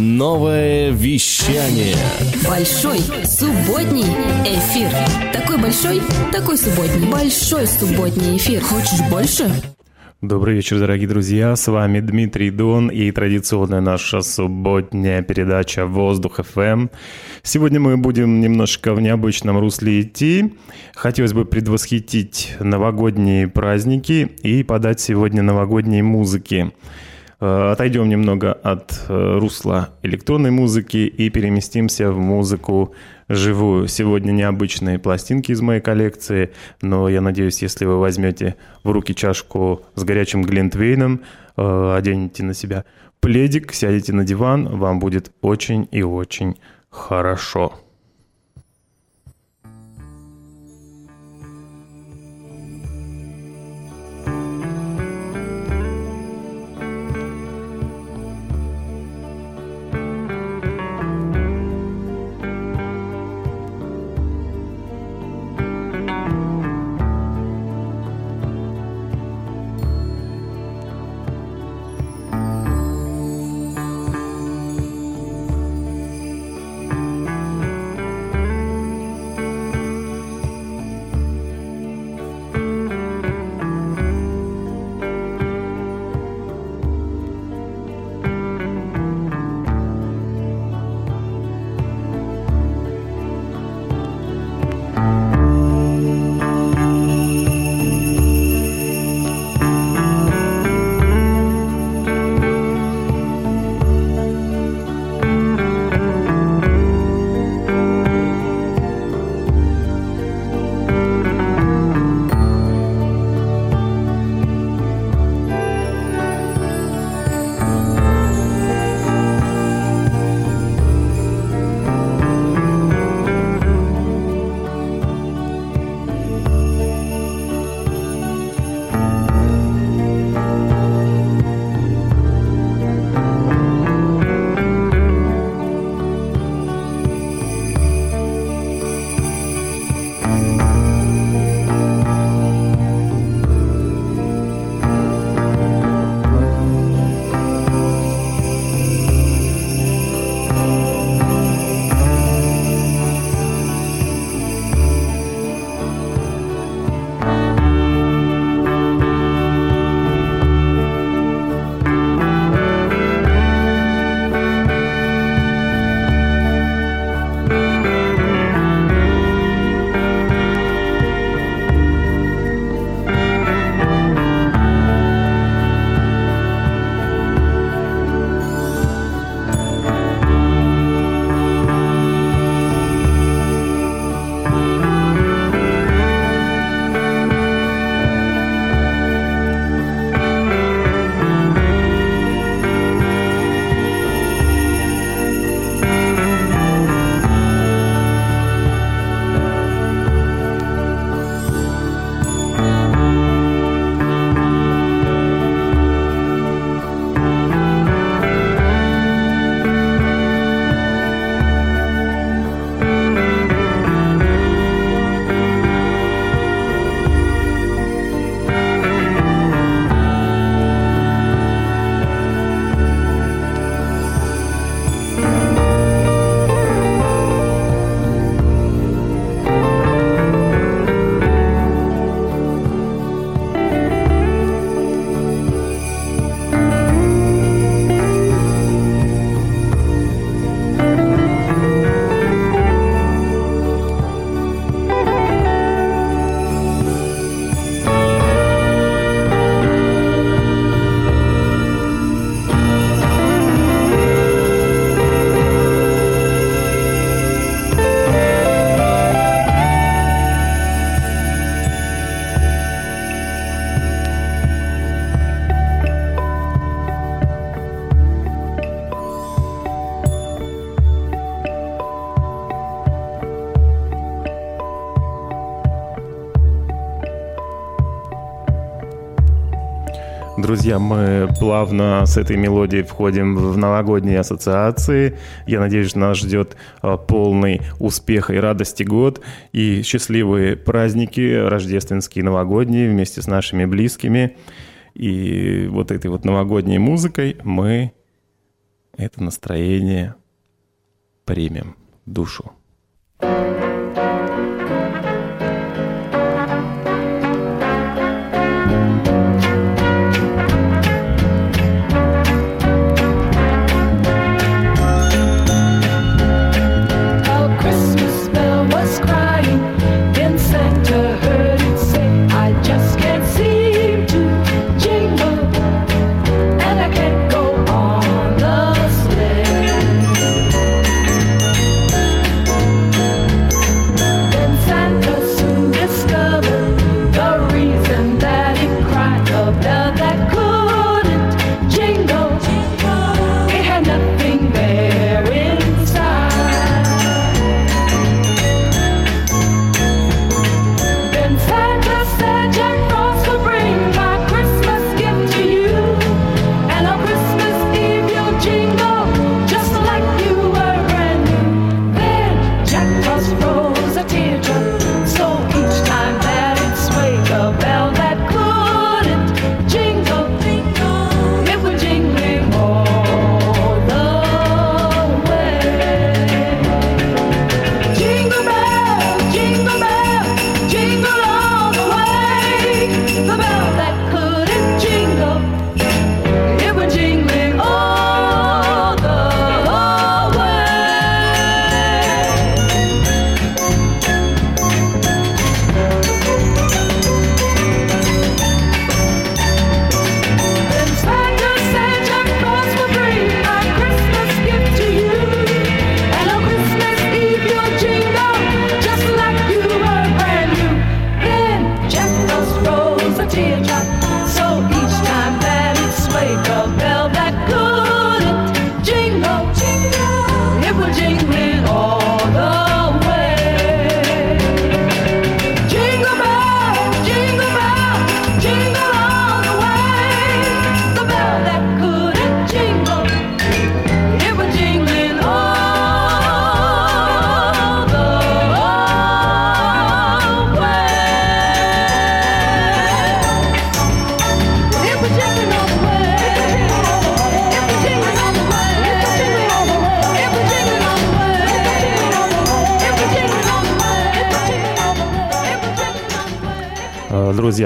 Новое вещание. Большой субботний эфир. Такой большой, такой субботний. Большой субботний эфир. Хочешь больше? Добрый вечер, дорогие друзья. С вами Дмитрий Дон и традиционная наша субботняя передача «Воздух ФМ». Сегодня мы будем немножко в необычном русле идти. Хотелось бы предвосхитить новогодние праздники и подать сегодня новогодние музыки. Э, отойдем немного от э, русла электронной музыки и переместимся в музыку живую. Сегодня необычные пластинки из моей коллекции, но я надеюсь, если вы возьмете в руки чашку с горячим глинтвейном, э, оденете на себя пледик, сядете на диван, вам будет очень и очень хорошо. Друзья, мы плавно с этой мелодией входим в новогодние ассоциации. Я надеюсь, нас ждет а, полный успеха и радости год и счастливые праздники рождественские, новогодние вместе с нашими близкими. И вот этой вот новогодней музыкой мы это настроение примем душу.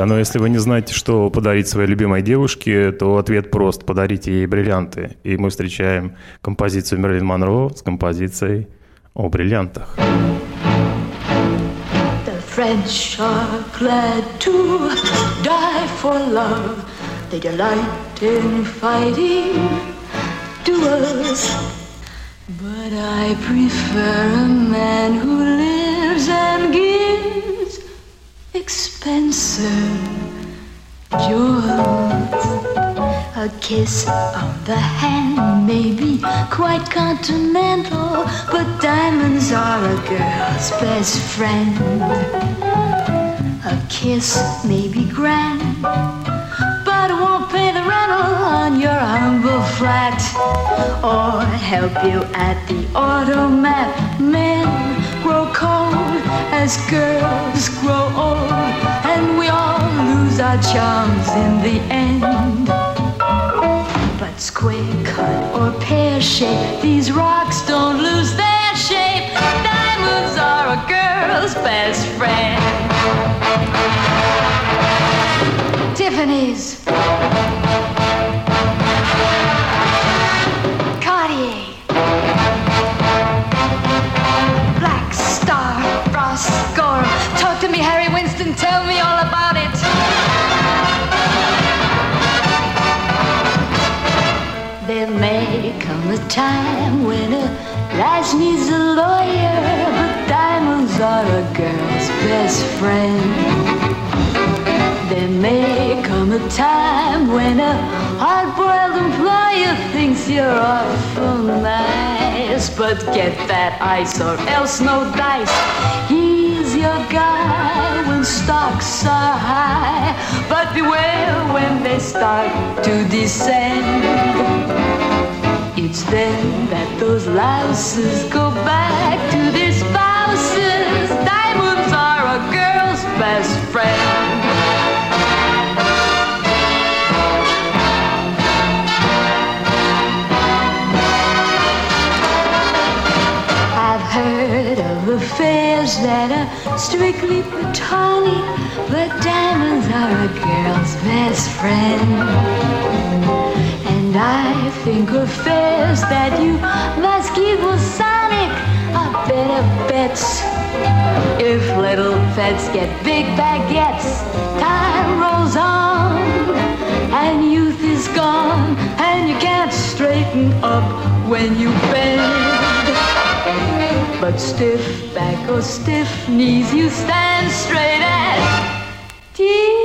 Но если вы не знаете, что подарить своей любимой девушке, то ответ прост. Подарите ей бриллианты. И мы встречаем композицию Мерлин Монро с композицией о бриллиантах. French are glad to die for love. They delight in fighting duels. But I prefer a man who lives and gives expensive jewels. A kiss on the hand may be quite continental, but diamonds are a girl's best friend. A kiss may be grand, but it won't pay the rental on your humble flat or help you at the automat. Men grow cold as girls grow old, and we all lose our charms in the end. But square cut or pear shape, these rocks don't lose their shape. Diamonds are a girl's best friend. Tiffany's. Tell me all about it. There may come a time when a lass needs a lawyer, but diamonds are a girl's best friend. There may come a time when a hard-boiled employer thinks you're awful nice, but get that ice or else no dice. Guy stocks are high, but beware when they start to descend. It's then that those louses go back to their spouses. Diamonds are a girl's best friend. That are strictly platonic, but diamonds are a girl's best friend. And I think affairs that you must keep sonic are better bets. If little pets get big baguettes, time rolls on, and youth is gone, and you can't straighten up when you bend. But stiff back or stiff knees, you stand straight as Tiffany's.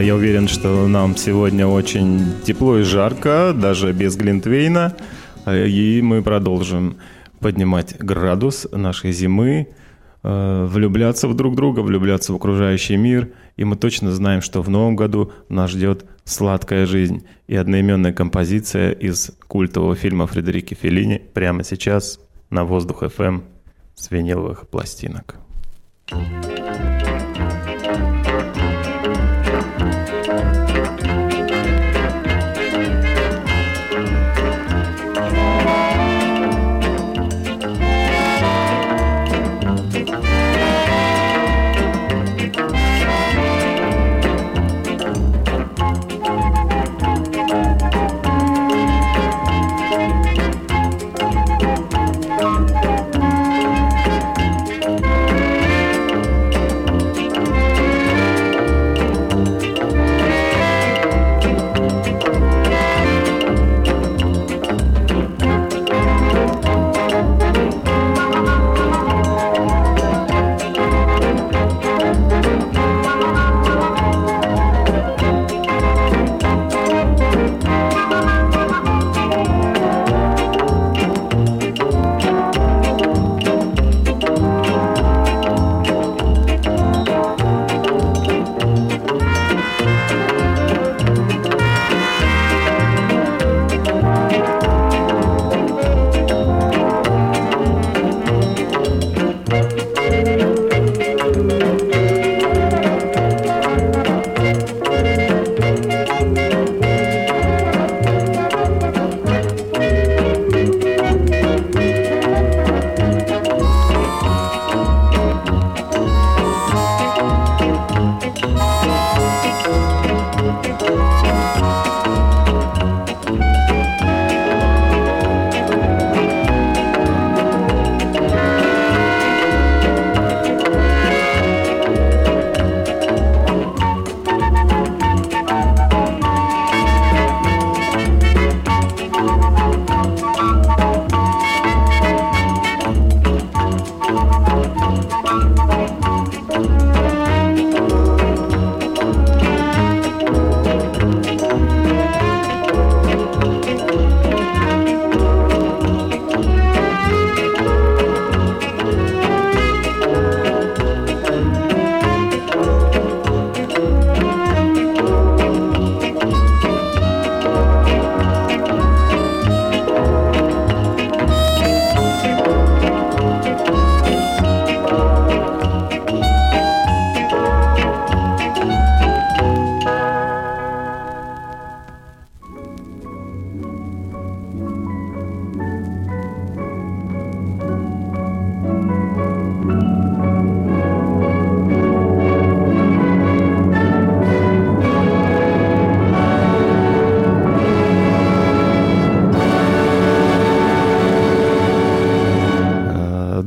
Я уверен, что нам сегодня очень тепло и жарко, даже без Глинтвейна. И мы продолжим поднимать градус нашей зимы, э, влюбляться в друг друга, влюбляться в окружающий мир. И мы точно знаем, что в новом году нас ждет сладкая жизнь. И одноименная композиция из культового фильма Фредерики Феллини прямо сейчас на воздух FM с виниловых пластинок.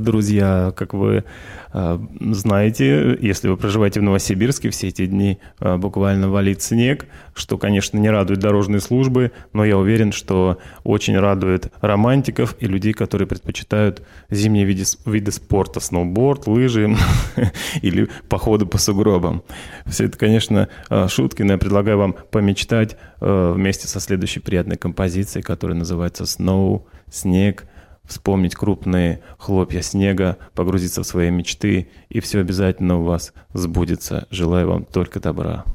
Друзья, как вы э, знаете, если вы проживаете в Новосибирске, все эти дни э, буквально валит снег, что, конечно, не радует дорожные службы, но я уверен, что очень радует романтиков и людей, которые предпочитают зимние виды, виды спорта, сноуборд, лыжи или походы по сугробам. Все это, конечно, э, шутки, но я предлагаю вам помечтать вместе со следующей приятной композицией, которая называется «Snow», «Снег», вспомнить крупные хлопья снега, погрузиться в свои мечты, и все обязательно у вас сбудется. Желаю вам только добра.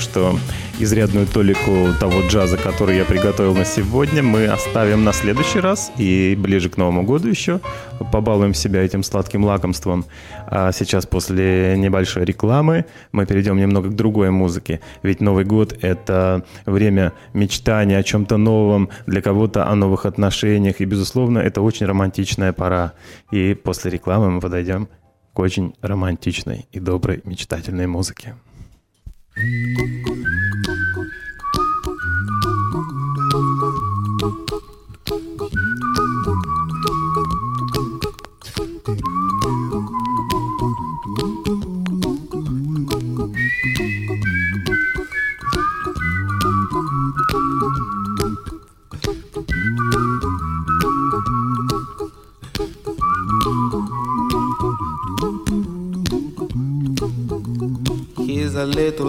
Что изрядную толику того джаза, который я приготовил на сегодня, мы оставим на следующий раз и ближе к Новому году еще побалуем себя этим сладким лакомством. А сейчас после небольшой рекламы мы перейдем немного к другой музыке. Ведь Новый год — это время мечтания о чем-то новом, для кого-то о новых отношениях. И, безусловно, это очень романтичная пора. И после рекламы мы подойдем к очень романтичной и доброй мечтательной музыке. Here's a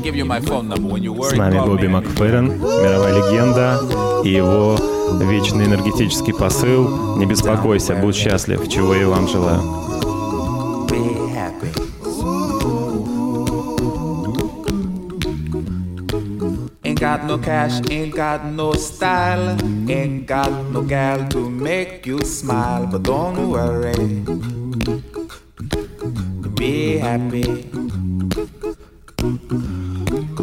С нами Бобби. Макферрин, мировая легенда, и его вечный энергетический посыл «Не беспокойся, будь счастлив», чего я вам желаю. Got no cash, ain't got no style, ain't got no gal to make you smile, but don't worry. Be happy.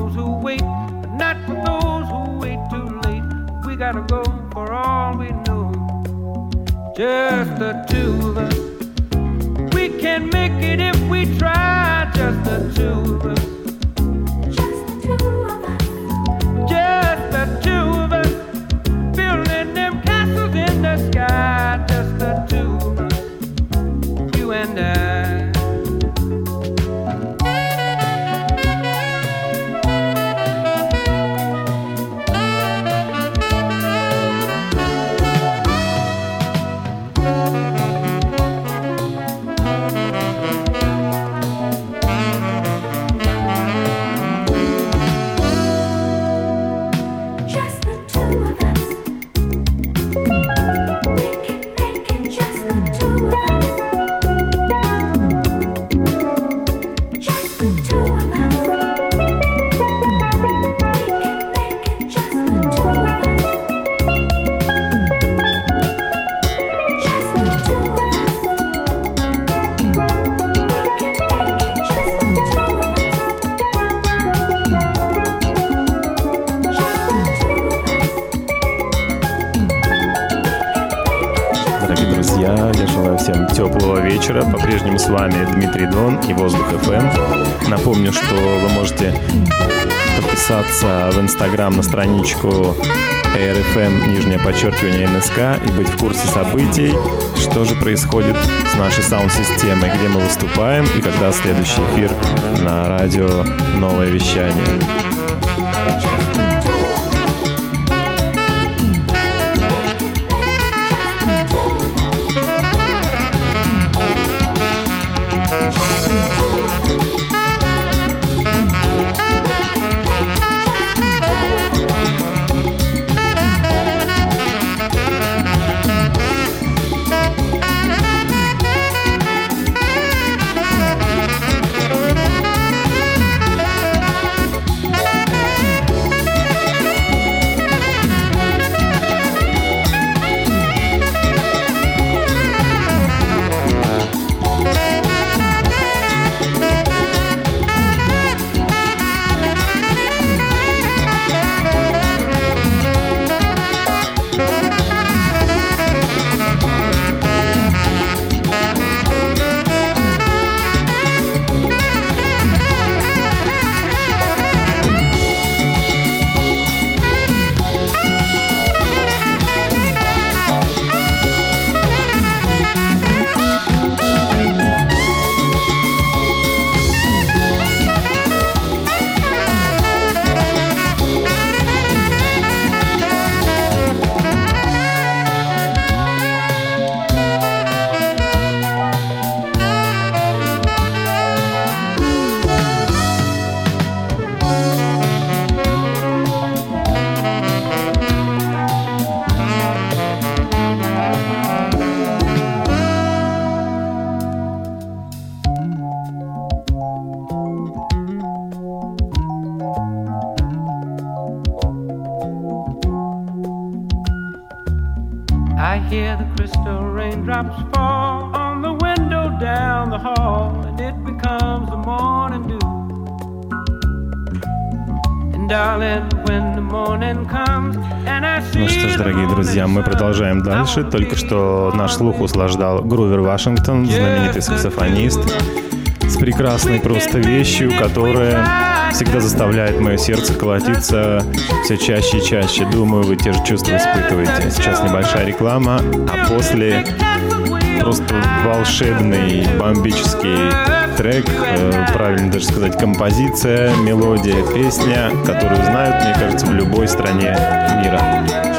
Those who wait, but not for those who wait too late. We gotta go for all we know. Just the two of us. We can make it if we try. Just the two of us. Друзья, я желаю всем теплого вечера. По-прежнему с вами Дмитрий Дон и Воздух ФМ. Напомню, что вы можете подписаться в Инстаграм на страничку AirFM, нижнее подчеркивание НСК, и быть в курсе событий, что же происходит с нашей саунд-системой, где мы выступаем и когда следующий эфир на радио «Новое вещание». Продолжаем дальше. Только что наш слух услаждал Грувер Вашингтон, знаменитый саксофонист, с прекрасной просто вещью, которая всегда заставляет мое сердце колотиться все чаще и чаще. Думаю, вы те же чувства испытываете. Сейчас небольшая реклама, а после просто волшебный, бомбический трек, э, правильно даже сказать, композиция, мелодия, песня, которую знают, мне кажется, в любой стране мира.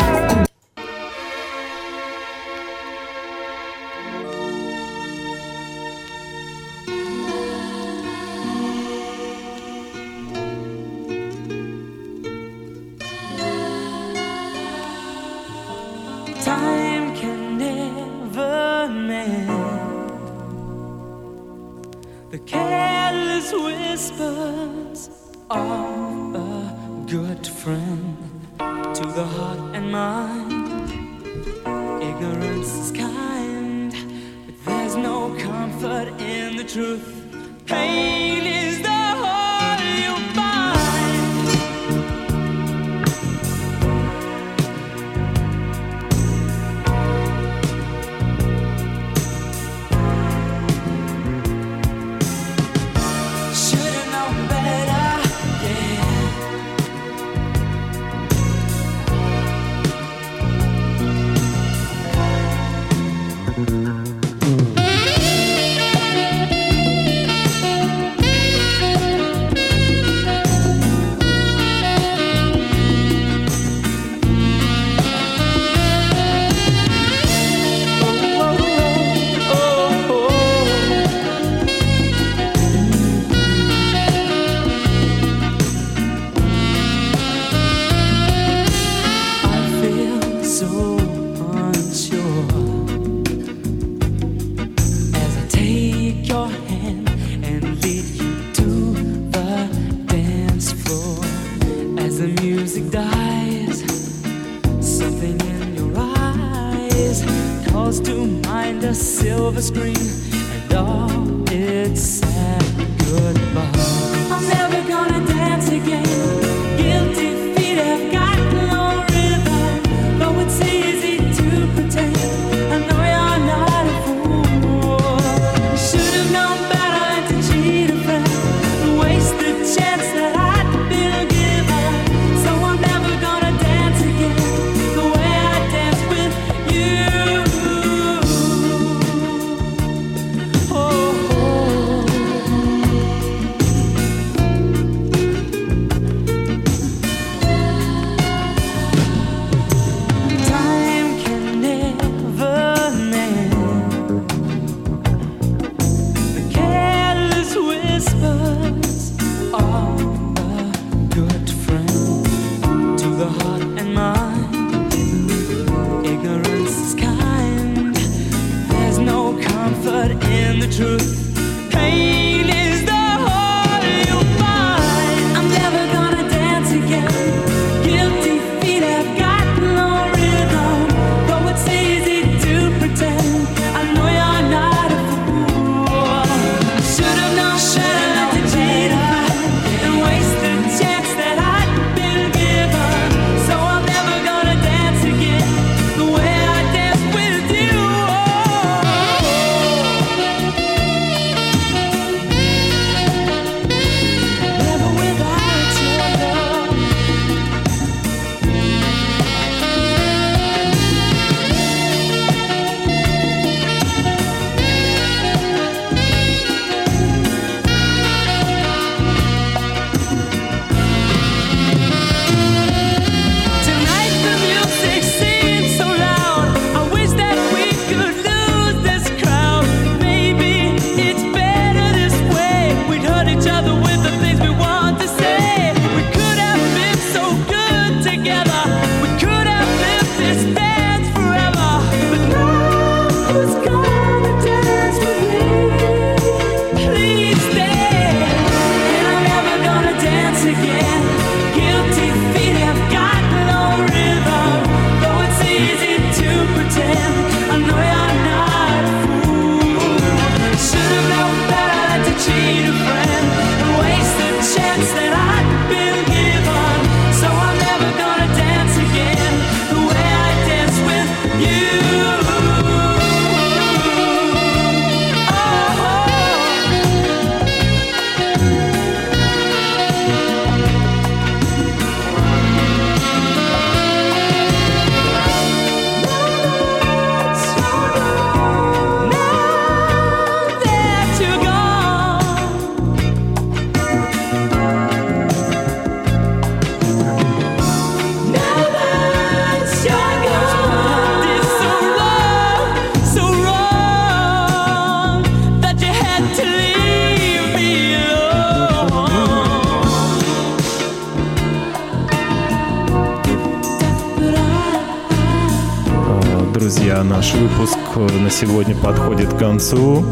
Друзья, наш выпуск на сегодня подходит к концу.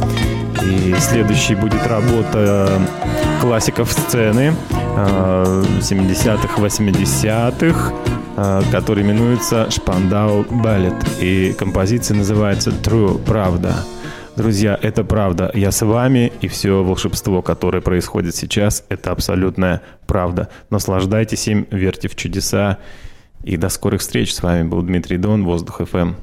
И следующий будет работа классиков сцены 70-х, 80-х, который именуется «Шпандау Балет». И композиция называется «True», «Правда». Друзья, это правда. Я с вами, и все волшебство, которое происходит сейчас, это абсолютная правда. Наслаждайтесь им, верьте в чудеса. И до скорых встреч. С вами был Дмитрий Дон, Воздух ФМ.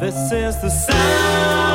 This is the sound